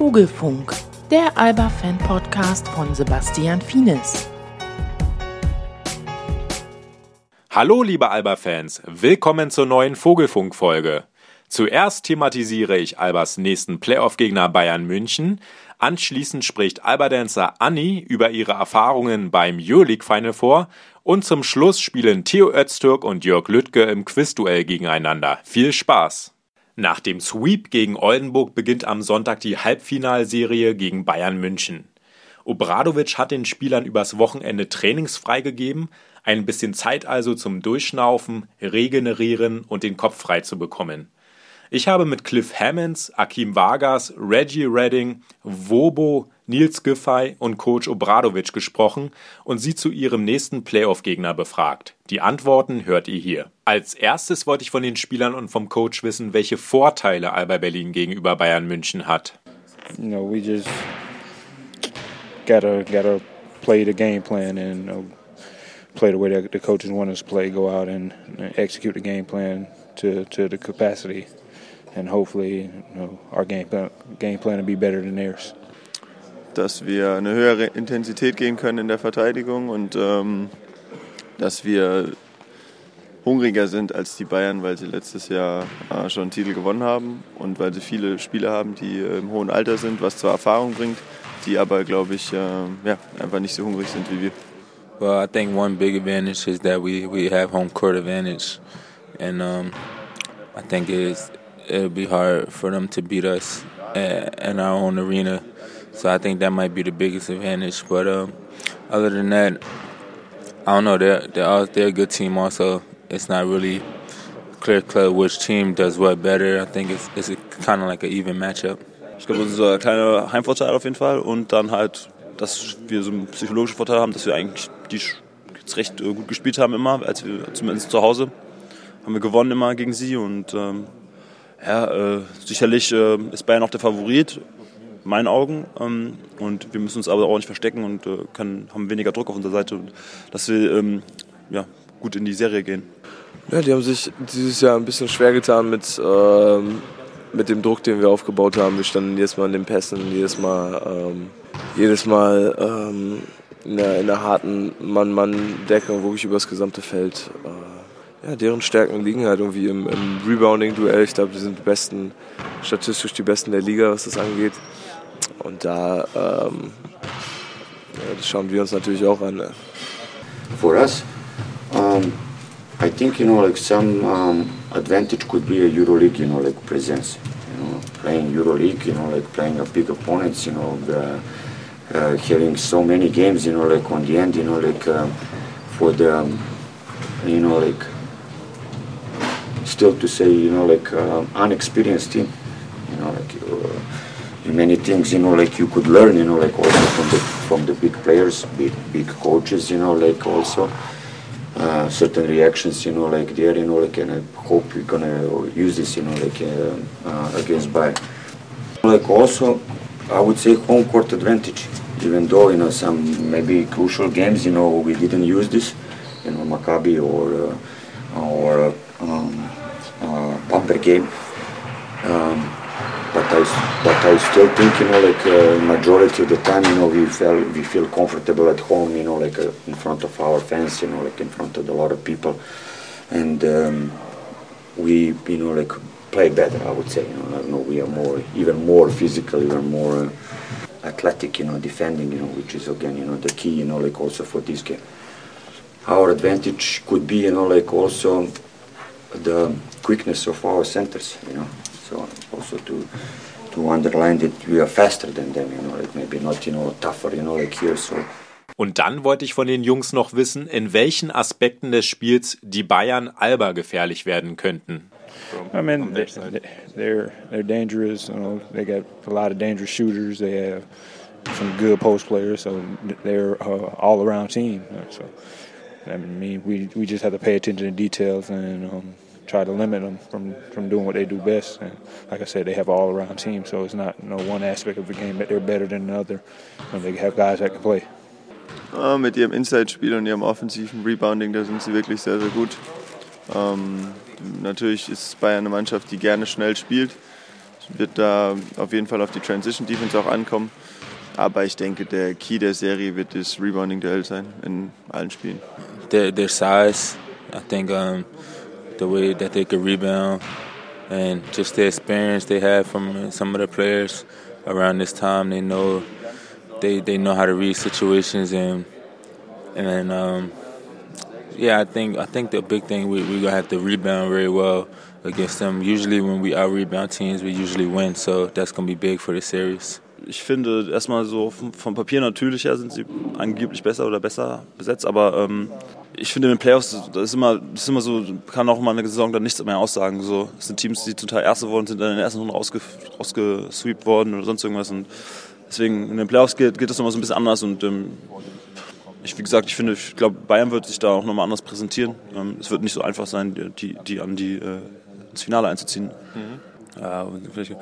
Vogelfunk, der Alba-Fan-Podcast von Sebastian Fienes. Hallo, liebe Alba-Fans, willkommen zur neuen Vogelfunk-Folge. Zuerst thematisiere ich Albas nächsten Playoff-Gegner Bayern München. Anschließend spricht Alba-Dancer Anni über ihre Erfahrungen beim Euroleague Final Four. Und zum Schluss spielen Theo Öztürk und Jörg Lüttke im Quizduell gegeneinander. Viel Spaß! Nach dem Sweep gegen Oldenburg beginnt am Sonntag die Halbfinalserie gegen Bayern München. Obradovic hat den Spielern übers Wochenende trainingsfrei gegeben, ein bisschen Zeit also zum Durchschnaufen, Regenerieren und den Kopf frei zu bekommen. Ich habe mit Cliff Hammonds, Akim Vargas, Reggie Redding, Wobo, Nils Giffey und Coach Obradovic gesprochen und sie zu ihrem nächsten Playoff-Gegner befragt. Die Antworten hört ihr hier. Als erstes wollte ich von den Spielern und vom Coach wissen, welche Vorteile Alba Berlin gegenüber Bayern München hat. You know, we just gotta gotta play the game plan and play the way the coaches want us to play. Go out and execute the game plan to to the capacity, and hopefully, you know, our game plan, game plan will be better than theirs. Dass wir eine höhere Intensität gehen können in der Verteidigung und ähm, dass wir hungriger sind als die Bayern, weil sie letztes Jahr äh, schon einen Titel gewonnen haben und weil sie viele Spieler haben, die äh, im hohen Alter sind, was zwar Erfahrung bringt, die aber, glaube ich, äh, ja, einfach nicht so hungrig sind wie wir. Well, I think one big advantage is that we, we have home court advantage, and um, I think it's, it'll be hard for them to beat us at, in our own arena. So I think that might be the biggest advantage. But um, other than that, I don't know. They're they're they're a good team. Also, it's not really clear cut which team does what better. I think it's it's kind of like an even matchup. Ich glaube, das ist ein kleiner Heimvorteil auf jeden Fall. Und dann halt, dass wir so einen psychologischen Vorteil haben, dass wir eigentlich die jetzt recht äh, gut gespielt haben immer, als wir zumindest zu Hause haben wir gewonnen immer gegen sie. Und ähm, ja, äh, sicherlich äh, ist Bayern auch der Favorit, meinen Augen. Ähm, und wir müssen uns aber auch nicht verstecken und äh, können, haben weniger Druck auf unserer Seite, dass wir ähm, ja, gut in die Serie gehen. Ja, die haben sich dieses Jahr ein bisschen schwer getan mit, ähm, mit dem Druck, den wir aufgebaut haben. Wir standen jedes Mal in den Pässen, jedes Mal, ähm, jedes Mal ähm, in, der, in der harten Mann-Mann-Deckung, wirklich über das gesamte Feld. Äh, ja, deren Stärken liegen halt irgendwie im, im Rebounding-Duell. Ich glaube, die sind die besten, statistisch die besten der Liga, was das angeht. Und da ähm, das schauen wir uns natürlich auch an. For us, um, I think you know like some um, advantage could be a EuroLeague, you know, like presence. You know, playing EuroLeague, you know, like playing a big opponents, you know, the, uh, having so many games, you know, like on the end, you know, like um, for the, um, you know, like still to say, you know, like uh, unexperienced team, you know, like. Uh, many things, you know, like you could learn, you know, like also from the from the big players, big big coaches, you know, like also uh, certain reactions, you know, like there, you know, like, and I hope we're gonna use this, you know, like uh, uh, against Bayern. Like also, I would say home court advantage, even though you know some maybe crucial games, you know, we didn't use this, you know, Maccabi or uh, or um, uh, game. Um, but I, but I still think, you know, like uh, majority of the time, you know, we feel we feel comfortable at home, you know, like uh, in front of our fans, you know, like in front of a lot of people, and um, we, you know, like play better. I would say, you know, I know, we are more, even more physical, even more uh, athletic, you know, defending, you know, which is again, you know, the key, you know, like also for this game. Our advantage could be, you know, like also the quickness of our centers, you know. So also to to underline that we are faster than them, you know, like maybe not, you know, tougher, you know, like here. So. Und dann wollte ich von den Jungs noch wissen, in welchen Aspekten des Spiels die Bayern Alba gefährlich werden könnten. I mean, they, they're they're dangerous. You know, they got a lot of dangerous shooters. They have some good post players, so they're uh, all around team. So I mean, we we just have to pay attention to details and um, try to limit them from, from doing what they do best. And like I said, they have an all-around team, so it's not no one aspect of the game that they're better than another. And they have guys that can play. Ja, mit ihrem Inside-Spiel und ihrem offensiven Rebounding, da sind sie wirklich sehr, sehr gut. Ähm, natürlich ist Bayern eine Mannschaft, die gerne schnell spielt. wird da auf jeden Fall auf die Transition Defense auch ankommen. Aber ich denke, der Key der Serie wird das Rebounding-Duell sein in allen Spielen. Their, their size, I think um, the way that they could rebound and just the experience they have from some of the players around this time. They know they, they know how to read situations and and um, yeah, I think I think the big thing we we're gonna have to rebound very well against them. Usually when we out rebound teams, we usually win, so that's gonna be big for the series. Ich finde erstmal so vom Papier natürlicher sind sie angeblich besser oder besser besetzt, aber ähm, ich finde in den Playoffs, das ist immer, das ist immer so, kann auch mal eine Saison dann nichts mehr aussagen. So, es sind Teams, die total Erste wurden, sind dann in der ersten Runde rausge, rausgesweept worden oder sonst irgendwas. Und deswegen in den Playoffs geht, geht das immer so ein bisschen anders. Und ähm, ich, wie gesagt, ich finde, ich glaube, Bayern wird sich da auch nochmal anders präsentieren. Ähm, es wird nicht so einfach sein, die, die an die äh, ins Finale einzuziehen. Mhm. Ja, natürlich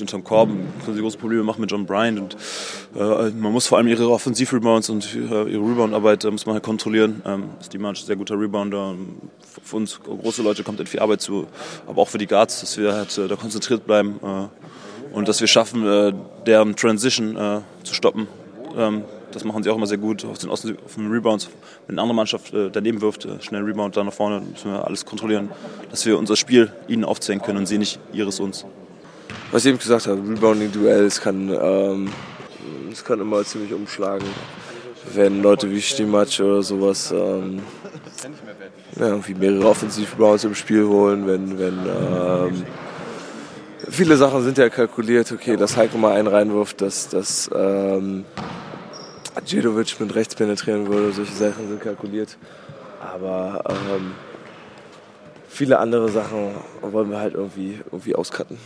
unterm Korb können sie große Probleme machen mit John Bryant und äh, man muss vor allem ihre Offensiv-Rebounds und äh, ihre Rebound-Arbeit äh, muss man halt kontrollieren. Ähm, ist die Mannschaft ein sehr guter Rebounder. Für uns große Leute kommt halt viel Arbeit zu, aber auch für die Guards, dass wir halt äh, da konzentriert bleiben äh, und dass wir schaffen, äh, deren Transition zu stoppen. Ähm, das machen sie auch immer sehr gut auf den, auf den Rebounds. Wenn eine andere Mannschaft äh, daneben wirft, äh, schnell Rebound da nach vorne, müssen wir alles kontrollieren, dass wir unser Spiel ihnen aufzählen können und sie nicht ihres uns. Was ich eben gesagt habe, Rebounding-Duells kann, ähm, das kann immer ziemlich umschlagen. Wenn Leute wie Stimac oder sowas ähm, ja, irgendwie mehrere Offensiv-Rebounds im Spiel holen, wenn, wenn ähm, viele Sachen sind ja kalkuliert, okay, dass Heiko mal einen reinwirft, dass, dass ähm, Djedovic mit rechts penetrieren würde. Solche Sachen sind kalkuliert. Aber ähm, viele andere Sachen wollen wir halt irgendwie, irgendwie auscutten.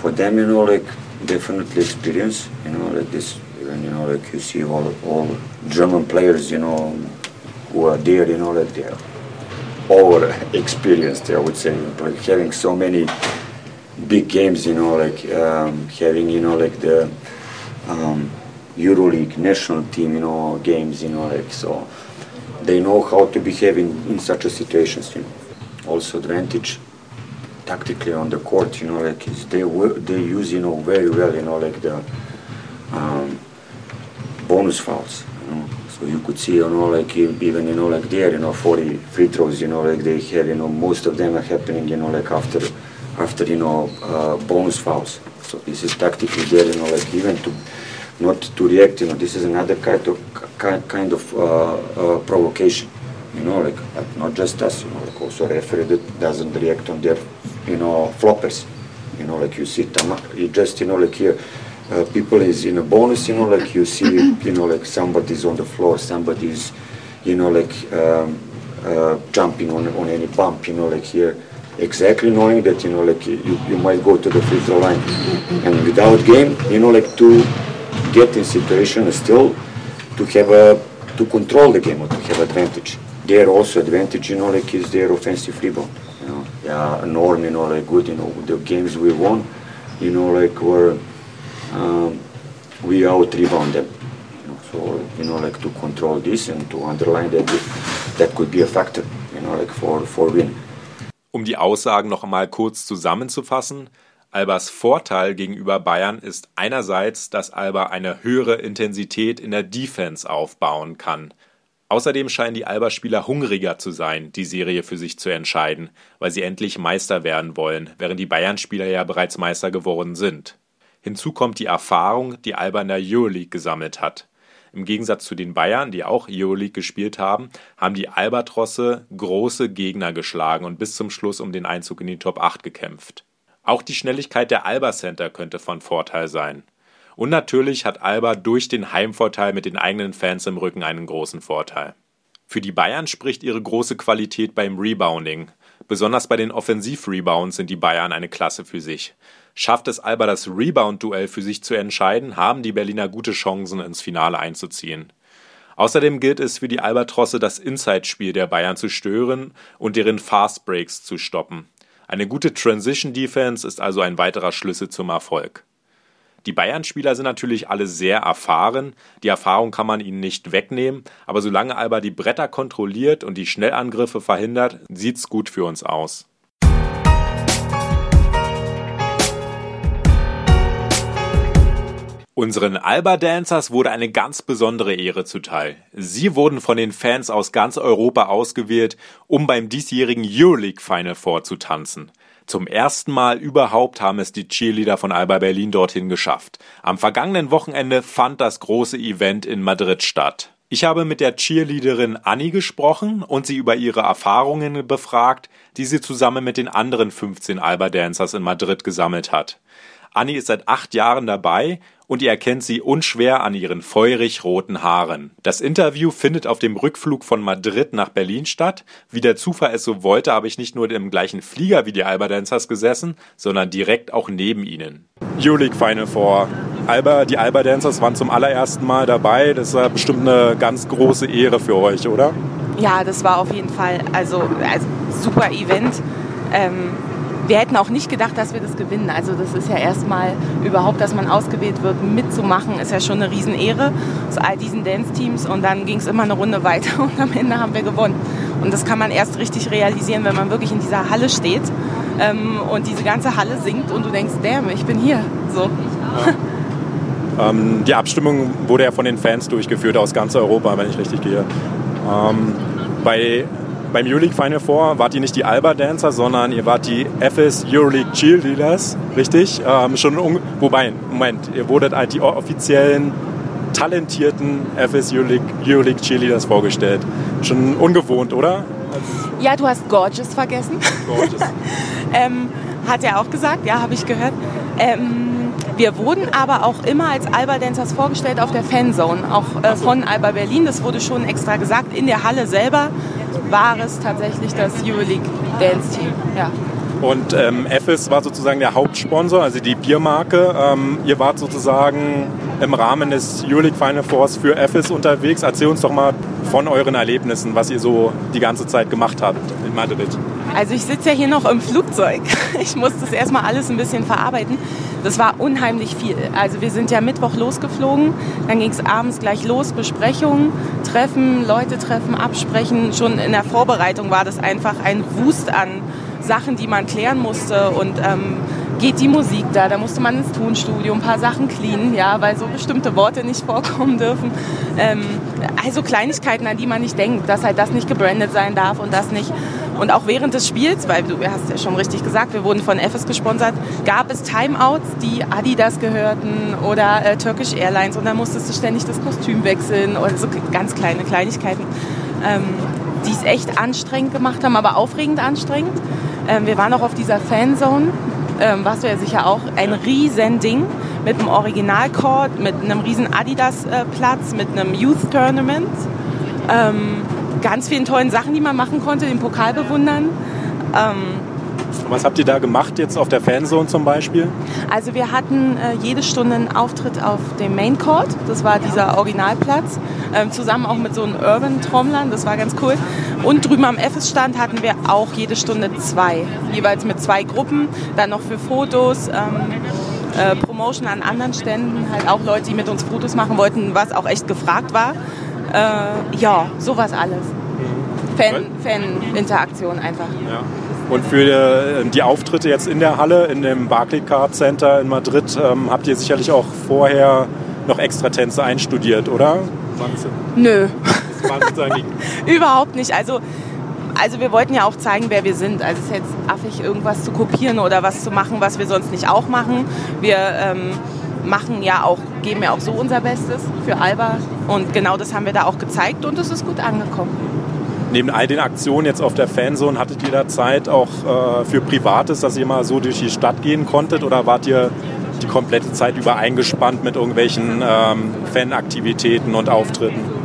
For them, you know, like definitely experience, you know, like this, you know, like you see all, all German players, you know, who are there, you know, like they're over experienced, I would say, like having so many big games, you know, like um, having, you know, like the um, EuroLeague national team, you know, games, you know, like so. They know how to behave in, in such a situations, you know. Also advantage tactically on the court, you know, like they they use, you know, very well, you know, like the um, bonus fouls, you know. So you could see, you know, like even, you know, like there, you know, 40 free throws, you know, like they have, you know, most of them are happening, you know, like after, after, you know, uh, bonus fouls. So this is tactically there, you know, like even to not to react. You know, this is another kind of kind of uh, uh, provocation. You know, like not just us. You know, like also referee that doesn't react on their, you know, floppers. You know, like you see, you just you know, like here, uh, people is in a bonus. You know, like you see, you know, like somebody's on the floor, somebody's, you know, like um, uh, jumping on on any bump. You know, like here exactly knowing that you know like you, you might go to the free throw line and without game you know like to get in situation still to have a to control the game or to have advantage. Their also advantage, you know, like is their offensive rebound. You know, yeah, Norm, you know, like good, you know, the games we won, you know, like were um, we out rebound them. You know, so you know, like to control this and to underline that that could be a factor, you know, like for for win. Um die Aussagen noch einmal kurz zusammenzufassen, Albers Vorteil gegenüber Bayern ist einerseits, dass Alba eine höhere Intensität in der Defense aufbauen kann. Außerdem scheinen die Alba-Spieler hungriger zu sein, die Serie für sich zu entscheiden, weil sie endlich Meister werden wollen, während die Bayern-Spieler ja bereits Meister geworden sind. Hinzu kommt die Erfahrung, die Alba in der Euroleague gesammelt hat. Im Gegensatz zu den Bayern, die auch Euroleague gespielt haben, haben die Albatrosse große Gegner geschlagen und bis zum Schluss um den Einzug in die Top 8 gekämpft. Auch die Schnelligkeit der Alba Center könnte von Vorteil sein. Und natürlich hat Alba durch den Heimvorteil mit den eigenen Fans im Rücken einen großen Vorteil. Für die Bayern spricht ihre große Qualität beim Rebounding. Besonders bei den Offensiv-Rebounds sind die Bayern eine Klasse für sich. Schafft es Alba das Rebound-Duell für sich zu entscheiden, haben die Berliner gute Chancen, ins Finale einzuziehen. Außerdem gilt es für die Albatrosse, das Inside-Spiel der Bayern zu stören und deren Fast Breaks zu stoppen. Eine gute Transition Defense ist also ein weiterer Schlüssel zum Erfolg. Die Bayern-Spieler sind natürlich alle sehr erfahren, die Erfahrung kann man ihnen nicht wegnehmen, aber solange Alba die Bretter kontrolliert und die Schnellangriffe verhindert, sieht's gut für uns aus. Unseren Alba Dancers wurde eine ganz besondere Ehre zuteil. Sie wurden von den Fans aus ganz Europa ausgewählt, um beim diesjährigen Euroleague Final Four zu tanzen. Zum ersten Mal überhaupt haben es die Cheerleader von Alba Berlin dorthin geschafft. Am vergangenen Wochenende fand das große Event in Madrid statt. Ich habe mit der Cheerleaderin Annie gesprochen und sie über ihre Erfahrungen befragt, die sie zusammen mit den anderen 15 Alba Dancers in Madrid gesammelt hat. Annie ist seit acht Jahren dabei und ihr erkennt sie unschwer an ihren feurig roten Haaren. Das Interview findet auf dem Rückflug von Madrid nach Berlin statt. Wie der Zufall es so wollte, habe ich nicht nur im gleichen Flieger wie die Alba Dancers gesessen, sondern direkt auch neben ihnen. Euroleague Final Four. Alba, die Alba Dancers waren zum allerersten Mal dabei. Das war bestimmt eine ganz große Ehre für euch, oder? Ja, das war auf jeden Fall also, also super Event. Ähm, wir hätten auch nicht gedacht, dass wir das gewinnen. Also das ist ja erstmal überhaupt, dass man ausgewählt wird, mitzumachen, ist ja schon eine Riesenehre zu all diesen Dance-Teams. Und dann ging es immer eine Runde weiter und am Ende haben wir gewonnen. Und das kann man erst richtig realisieren, wenn man wirklich in dieser Halle steht ähm, und diese ganze Halle singt und du denkst, damn, ich bin hier. So. Ja. ähm, die Abstimmung wurde ja von den Fans durchgeführt aus ganz Europa, wenn ich richtig gehe. Ähm, bei beim Euroleague Final Four wart ihr nicht die Alba Dancer, sondern ihr wart die FS Euroleague Cheerleaders, richtig? Ähm, schon wobei, Moment, ihr wurdet als die offiziellen talentierten FS Euroleague, Euroleague Cheerleaders vorgestellt. Schon ungewohnt, oder? Ja, du hast Gorgeous vergessen. Gorgeous. ähm, hat er auch gesagt, ja, habe ich gehört. Ähm, wir wurden aber auch immer als Alba Dancers vorgestellt auf der Fanzone, auch äh, von Alba Berlin. Das wurde schon extra gesagt. In der Halle selber war es tatsächlich das Euroleague Dance Team. Ja. Und ähm, FS war sozusagen der Hauptsponsor, also die Biermarke. Ähm, ihr wart sozusagen im Rahmen des Euroleague Final Fours für FS unterwegs. Erzähl uns doch mal von euren Erlebnissen, was ihr so die ganze Zeit gemacht habt in Madrid. Also ich sitze ja hier noch im Flugzeug. Ich muss das erstmal alles ein bisschen verarbeiten. Das war unheimlich viel. Also wir sind ja Mittwoch losgeflogen, dann ging es abends gleich los, Besprechungen, Treffen, Leute treffen, absprechen. Schon in der Vorbereitung war das einfach ein Wust an Sachen, die man klären musste und ähm, geht die Musik da, da musste man ins Tonstudio ein paar Sachen cleanen, ja, weil so bestimmte Worte nicht vorkommen dürfen. Ähm, also Kleinigkeiten, an die man nicht denkt, dass halt das nicht gebrandet sein darf und das nicht. Und auch während des Spiels, weil du hast ja schon richtig gesagt, wir wurden von FS gesponsert, gab es Timeouts, die Adidas gehörten oder äh, Turkish Airlines und da musstest du ständig das Kostüm wechseln oder so ganz kleine Kleinigkeiten, ähm, die es echt anstrengend gemacht haben, aber aufregend anstrengend. Ähm, wir waren auch auf dieser Fanzone, ähm, warst du ja sicher auch, ein riesen Ding mit einem Originalcourt, mit einem riesen Adidas-Platz, äh, mit einem Youth-Tournament. Ähm, ganz vielen tollen Sachen, die man machen konnte, den Pokal bewundern. Ähm, was habt ihr da gemacht jetzt auf der Fanzone zum Beispiel? Also wir hatten äh, jede Stunde einen Auftritt auf dem Main Court, das war dieser Originalplatz, äh, zusammen auch mit so einem Urban-Trommlern, das war ganz cool. Und drüben am FS-Stand hatten wir auch jede Stunde zwei, jeweils mit zwei Gruppen, dann noch für Fotos. Ähm, äh, Promotion an anderen Ständen, halt auch Leute, die mit uns Fotos machen wollten, was auch echt gefragt war. Äh, ja, sowas alles. Fan-Interaktion Fan einfach. Ja. Und für äh, die Auftritte jetzt in der Halle, in dem Barclaycard Center in Madrid, ähm, habt ihr sicherlich auch vorher noch extra Tänze einstudiert, oder? Nö. Überhaupt nicht. Also, also wir wollten ja auch zeigen, wer wir sind. Also es ist jetzt affig, irgendwas zu kopieren oder was zu machen, was wir sonst nicht auch machen. Wir ähm, machen ja auch, geben ja auch so unser Bestes für Alba. Und genau das haben wir da auch gezeigt und es ist gut angekommen. Neben all den Aktionen jetzt auf der Fanzone, hattet ihr da Zeit auch äh, für Privates, dass ihr mal so durch die Stadt gehen konntet oder wart ihr die komplette Zeit über eingespannt mit irgendwelchen ähm, Fanaktivitäten und Auftritten?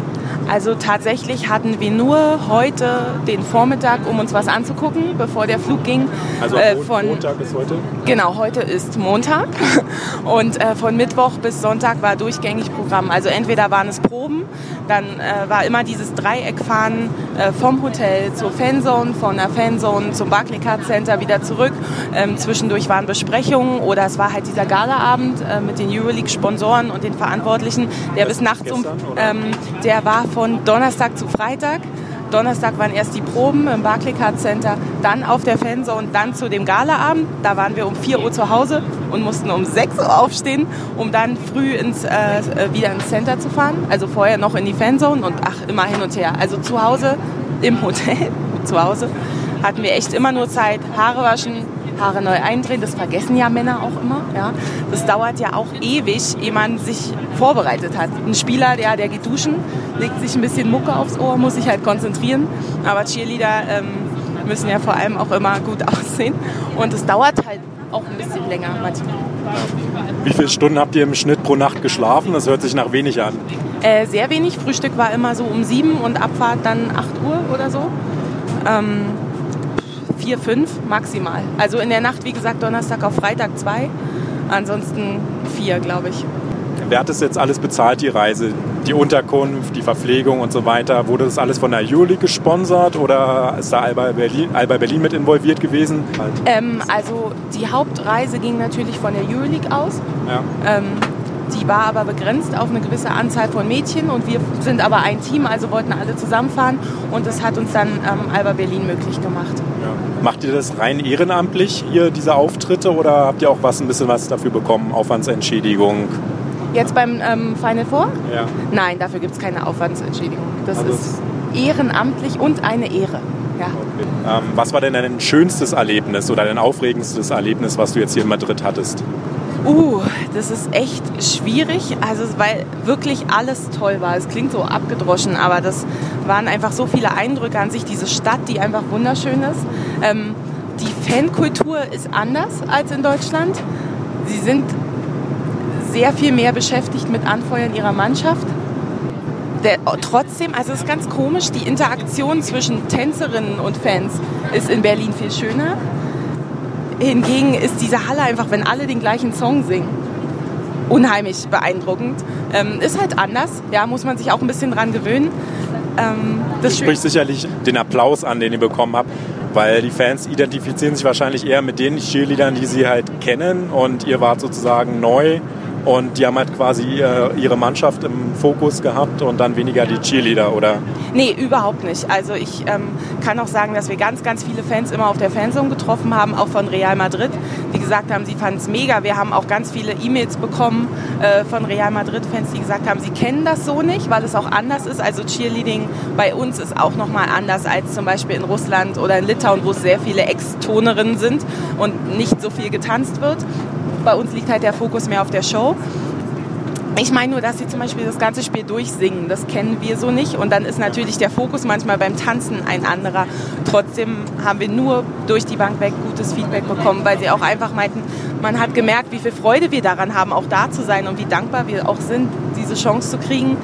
Also tatsächlich hatten wir nur heute den Vormittag, um uns was anzugucken, bevor der Flug ging. Also äh, von, Montag bis heute? Genau, heute ist Montag und äh, von Mittwoch bis Sonntag war durchgängig Programm. Also entweder waren es Proben, dann äh, war immer dieses Dreieckfahren äh, vom Hotel zur Fanzone, von der Fanzone zum Barclaycard Center wieder zurück. Ähm, zwischendurch waren Besprechungen oder es war halt dieser Galaabend äh, mit den Euroleague-Sponsoren und den Verantwortlichen, der das bis nachts um, ähm, der war von Donnerstag zu Freitag. Donnerstag waren erst die Proben im Barclaycard Center, dann auf der Fanzone dann zu dem Galaabend. Da waren wir um 4 Uhr zu Hause und mussten um 6 Uhr aufstehen, um dann früh ins, äh, äh, wieder ins Center zu fahren. Also vorher noch in die Fanzone und ach, immer hin und her. Also zu Hause, im Hotel, zu Hause, hatten wir echt immer nur Zeit, Haare waschen, Haare neu eindrehen. Das vergessen ja Männer auch immer. Ja. Das dauert ja auch ewig, ehe man sich vorbereitet hat. Ein Spieler, der, der geht duschen, legt sich ein bisschen Mucke aufs Ohr, muss sich halt konzentrieren. Aber Cheerleader ähm, müssen ja vor allem auch immer gut aussehen. Und es dauert halt auch ein bisschen länger manchmal. Wie viele Stunden habt ihr im Schnitt pro Nacht geschlafen? Das hört sich nach wenig an. Äh, sehr wenig. Frühstück war immer so um sieben und Abfahrt dann 8 Uhr oder so. Ähm, vier, fünf maximal. Also in der Nacht, wie gesagt, Donnerstag auf Freitag zwei. Ansonsten vier, glaube ich. Wer hat das jetzt alles bezahlt, die Reise? Die Unterkunft, die Verpflegung und so weiter? Wurde das alles von der Euroleague gesponsert oder ist da Alba Berlin, Alba Berlin mit involviert gewesen? Ähm, also die Hauptreise ging natürlich von der Euroleague aus. Ja. Ähm, die war aber begrenzt auf eine gewisse Anzahl von Mädchen und wir sind aber ein Team, also wollten alle zusammenfahren und das hat uns dann ähm, Alba Berlin möglich gemacht. Ja. Macht ihr das rein ehrenamtlich, ihr diese Auftritte oder habt ihr auch was ein bisschen was dafür bekommen, Aufwandsentschädigung? Jetzt beim ähm, Final Four? Ja. Nein, dafür gibt es keine Aufwandsentschädigung. Das also ist ehrenamtlich und eine Ehre. Ja. Okay. Ähm, was war denn dein schönstes Erlebnis oder dein aufregendstes Erlebnis, was du jetzt hier in Madrid hattest? Uh, das ist echt schwierig, also weil wirklich alles toll war. Es klingt so abgedroschen, aber das waren einfach so viele Eindrücke an sich. Diese Stadt, die einfach wunderschön ist. Ähm, die Fankultur ist anders als in Deutschland. Sie sind sehr viel mehr beschäftigt mit Anfeuern ihrer Mannschaft. Der, trotzdem, also es ist ganz komisch, die Interaktion zwischen Tänzerinnen und Fans ist in Berlin viel schöner. Hingegen ist diese Halle einfach, wenn alle den gleichen Song singen, unheimlich beeindruckend. Ähm, ist halt anders, ja, muss man sich auch ein bisschen dran gewöhnen. Ähm, das spricht sicherlich den Applaus an, den ihr bekommen habt, weil die Fans identifizieren sich wahrscheinlich eher mit den Cheerleadern, die sie halt kennen und ihr wart sozusagen neu und die haben halt quasi ihre Mannschaft im Fokus gehabt und dann weniger die Cheerleader, oder? Nee, überhaupt nicht. Also ich ähm, kann auch sagen, dass wir ganz, ganz viele Fans immer auf der Fanzone getroffen haben, auch von Real Madrid. Die gesagt haben, sie fanden es mega. Wir haben auch ganz viele E-Mails bekommen äh, von Real Madrid-Fans, die gesagt haben, sie kennen das so nicht, weil es auch anders ist. Also Cheerleading bei uns ist auch nochmal anders als zum Beispiel in Russland oder in Litauen, wo es sehr viele Ex-Tonerinnen sind und nicht so viel getanzt wird. Bei uns liegt halt der Fokus mehr auf der Show. Ich meine nur, dass sie zum Beispiel das ganze Spiel durchsingen. Das kennen wir so nicht. Und dann ist natürlich der Fokus manchmal beim Tanzen ein anderer. Trotzdem haben wir nur durch die Bank weg gutes Feedback bekommen, weil sie auch einfach meinten, man hat gemerkt, wie viel Freude wir daran haben, auch da zu sein und wie dankbar wir auch sind, diese Chance zu kriegen.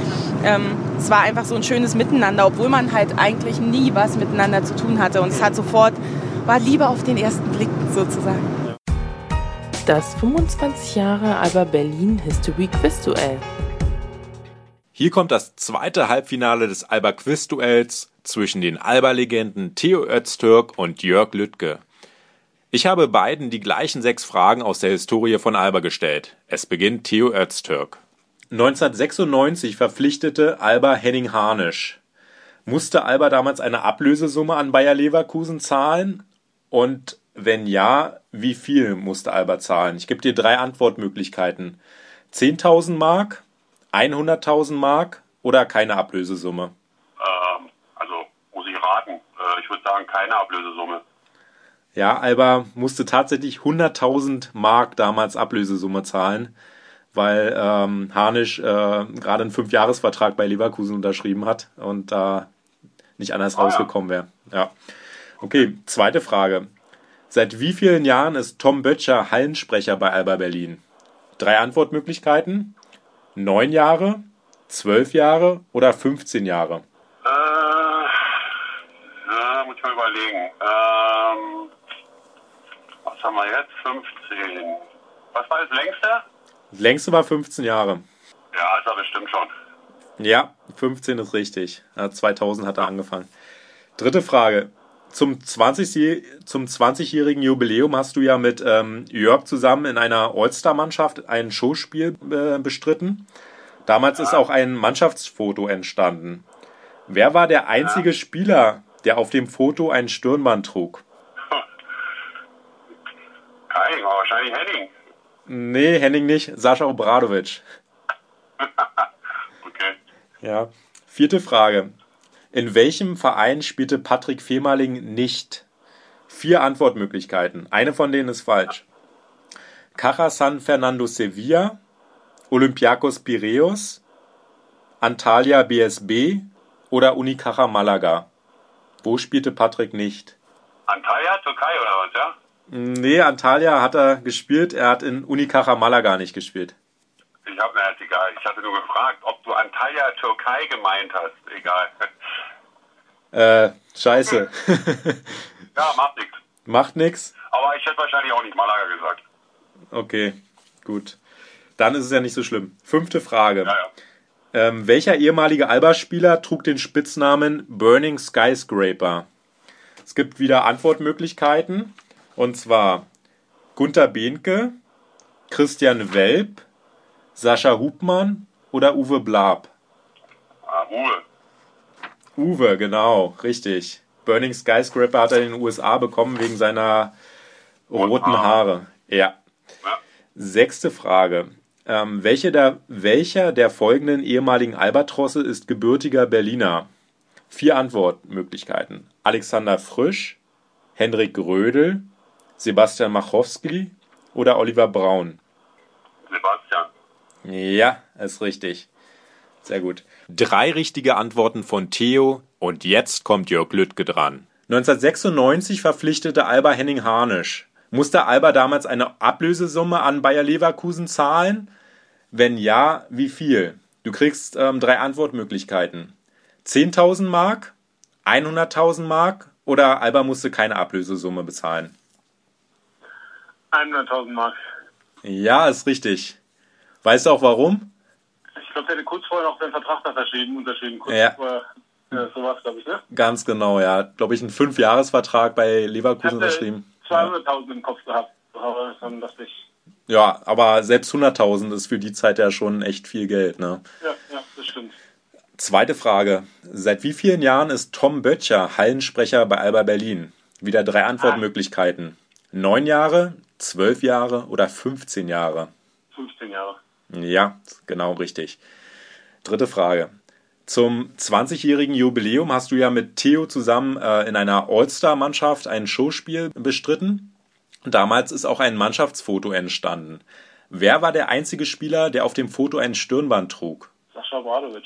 Ähm, es war einfach so ein schönes Miteinander, obwohl man halt eigentlich nie was miteinander zu tun hatte. Und es hat sofort, war Liebe auf den ersten Blick sozusagen das 25 Jahre Alba Berlin History Quiz Duell. Hier kommt das zweite Halbfinale des Alba Quiz Duells zwischen den Alba-Legenden Theo Öztürk und Jörg Lüttke. Ich habe beiden die gleichen sechs Fragen aus der Historie von Alba gestellt. Es beginnt Theo Öztürk. 1996 verpflichtete Alba Henning Harnisch. Musste Alba damals eine Ablösesumme an Bayer Leverkusen zahlen? Und wenn ja, wie viel musste Albert zahlen? Ich gebe dir drei Antwortmöglichkeiten. 10.000 Mark, 100.000 Mark oder keine Ablösesumme? Ähm, also muss ich raten. Äh, ich würde sagen, keine Ablösesumme. Ja, Alba musste tatsächlich 100.000 Mark damals Ablösesumme zahlen, weil ähm, Harnisch äh, gerade einen Fünfjahresvertrag bei Leverkusen unterschrieben hat und da nicht anders ah, rausgekommen wäre. Ja. Okay, zweite Frage. Seit wie vielen Jahren ist Tom Böttcher Hallensprecher bei Alba Berlin? Drei Antwortmöglichkeiten. Neun Jahre, zwölf Jahre oder 15 Jahre? Äh, ja, muss ich mal überlegen. Ähm, was haben wir jetzt? 15. Was war das längste? Das längste war 15 Jahre. Ja, ist er bestimmt schon. Ja, 15 ist richtig. 2000 hat er angefangen. Dritte Frage zum 20-jährigen zum 20 Jubiläum hast du ja mit ähm, Jörg zusammen in einer All-Star-Mannschaft ein Showspiel äh, bestritten. Damals ja. ist auch ein Mannschaftsfoto entstanden. Wer war der einzige ja. Spieler, der auf dem Foto ein Stirnband trug? Kein, wahrscheinlich Henning. Nee, Henning nicht. Sascha Obradovic. Okay. Ja. Vierte Frage. In welchem Verein spielte Patrick Fehmerling nicht? Vier Antwortmöglichkeiten. Eine von denen ist falsch. Caja San Fernando Sevilla, Olympiakos Piraeus, Antalya BSB oder Unicaja Malaga. Wo spielte Patrick nicht? Antalya, Türkei oder was, ja? Nee, Antalya hat er gespielt, er hat in Unicaja Malaga nicht gespielt. Ich habe, na, ist egal. Ich hatte nur gefragt, ob du Antalya, Türkei gemeint hast. Egal. Äh, scheiße. Ja, macht nichts. Macht nix. Aber ich hätte wahrscheinlich auch nicht Malaga gesagt. Okay, gut. Dann ist es ja nicht so schlimm. Fünfte Frage. Ja, ja. Ähm, welcher ehemalige Alba-Spieler trug den Spitznamen Burning Skyscraper? Es gibt wieder Antwortmöglichkeiten. Und zwar Gunther Behnke, Christian Welp, Sascha Hubmann oder Uwe Blab. Ah, Uwe. Uwe, genau, richtig. Burning Skyscraper hat er in den USA bekommen wegen seiner roten Haare. Ja. Sechste Frage. Ähm, welche der, welcher der folgenden ehemaligen Albatrosse ist gebürtiger Berliner? Vier Antwortmöglichkeiten. Alexander Frisch, Hendrik Grödel, Sebastian Machowski oder Oliver Braun? Sebastian. Ja, ist richtig. Sehr gut. Drei richtige Antworten von Theo und jetzt kommt Jörg Lüttke dran. 1996 verpflichtete Alba Henning Harnisch. Musste Alba damals eine Ablösesumme an Bayer Leverkusen zahlen? Wenn ja, wie viel? Du kriegst ähm, drei Antwortmöglichkeiten. 10.000 Mark, 100.000 Mark oder Alba musste keine Ablösesumme bezahlen? 100.000 Mark. Ja, ist richtig. Weißt du auch warum? Ich glaube, der hätte kurz vorher noch seinen Vertrag da verschrieben, unterschrieben. Kurz Ja. vor, ja, sowas, glaube ich, ne? Ganz genau, ja. Glaube ich, einen Fünfjahresvertrag bei Leverkusen hatte unterschrieben. Ja. 200.000 im Kopf gehabt. Aber dann dachte ich, ja, aber selbst 100.000 ist für die Zeit ja schon echt viel Geld, ne? ja, ja, das stimmt. Zweite Frage. Seit wie vielen Jahren ist Tom Böttcher Hallensprecher bei Alba Berlin? Wieder drei Antwortmöglichkeiten. Neun Jahre, zwölf Jahre oder 15 Jahre? 15 Jahre. Ja, genau richtig. Dritte Frage. Zum 20-jährigen Jubiläum hast du ja mit Theo zusammen äh, in einer All-Star-Mannschaft ein Showspiel bestritten. Damals ist auch ein Mannschaftsfoto entstanden. Wer war der einzige Spieler, der auf dem Foto ein Stirnband trug? Sascha Obradovic.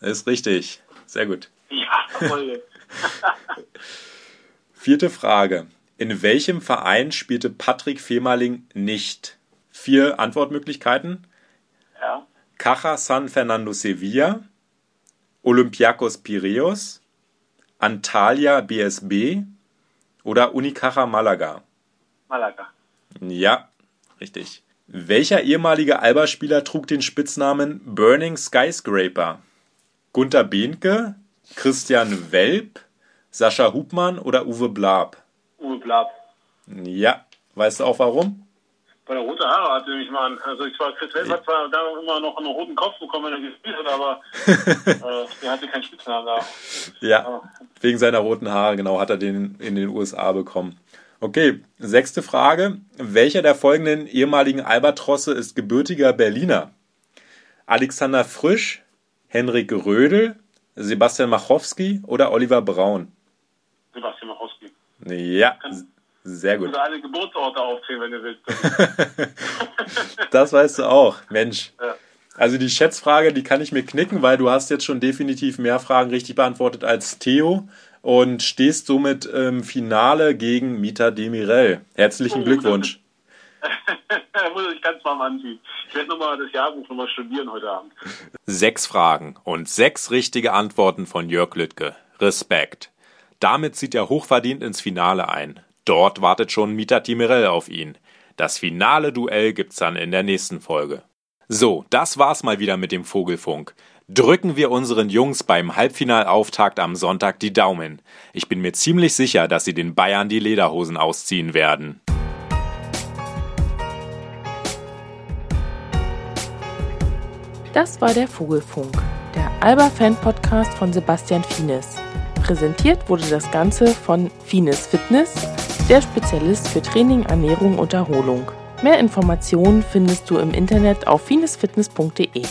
Ist richtig. Sehr gut. Ja, voll. Vierte Frage. In welchem Verein spielte Patrick Fehmerling nicht? Vier Antwortmöglichkeiten. Ja. Caja San Fernando Sevilla, Olympiakos Piraeus, Antalya BSB oder Unicaja Malaga. Malaga. Ja, richtig. Welcher ehemalige Alba-Spieler trug den Spitznamen Burning Skyscraper? Gunther Behnke, Christian Welp, Sascha Hubmann oder Uwe Blab? Uwe Blab. Ja, weißt du auch warum? Bei der rote Haare hatte mich mal an. Also ich war, Chris Welp hat zwar da immer noch einen roten Kopf bekommen, wenn er gespielt hat, aber äh, der hatte keinen Spitznamen da. Ja, wegen seiner roten Haare, genau, hat er den in den USA bekommen. Okay, sechste Frage. Welcher der folgenden ehemaligen Albatrosse ist gebürtiger Berliner? Alexander Frisch, Henrik Rödel, Sebastian Machowski oder Oliver Braun? Sebastian Machowski. Ja, sehr Du gut. kannst alle Geburtsorte aufzählen, wenn du willst. Das weißt du auch, Mensch. Ja. Also die Schätzfrage, die kann ich mir knicken, weil du hast jetzt schon definitiv mehr Fragen richtig beantwortet als Theo und stehst somit im Finale gegen Mita Demirel. Herzlichen Glückwunsch. Muss ich ganz warm anziehen. Ich werde nochmal das Jahrbuch nochmal studieren heute Abend. Sechs Fragen und sechs richtige Antworten von Jörg Lüttke. Respekt. Damit zieht er hochverdient ins Finale ein. Dort wartet schon Mita Demirel auf ihn. Das finale Duell gibt's dann in der nächsten Folge. So, das war's mal wieder mit dem Vogelfunk. Drücken wir unseren Jungs beim Halbfinalauftakt am Sonntag die Daumen. Ich bin mir ziemlich sicher, dass sie den Bayern die Lederhosen ausziehen werden. Das war der Vogelfunk, der Alba-Fan-Podcast von Sebastian Fienes. Präsentiert wurde das Ganze von Fienes Fitness, der Spezialist für Training, Ernährung und Erholung. Mehr Informationen findest du im Internet auf finesfitness.de.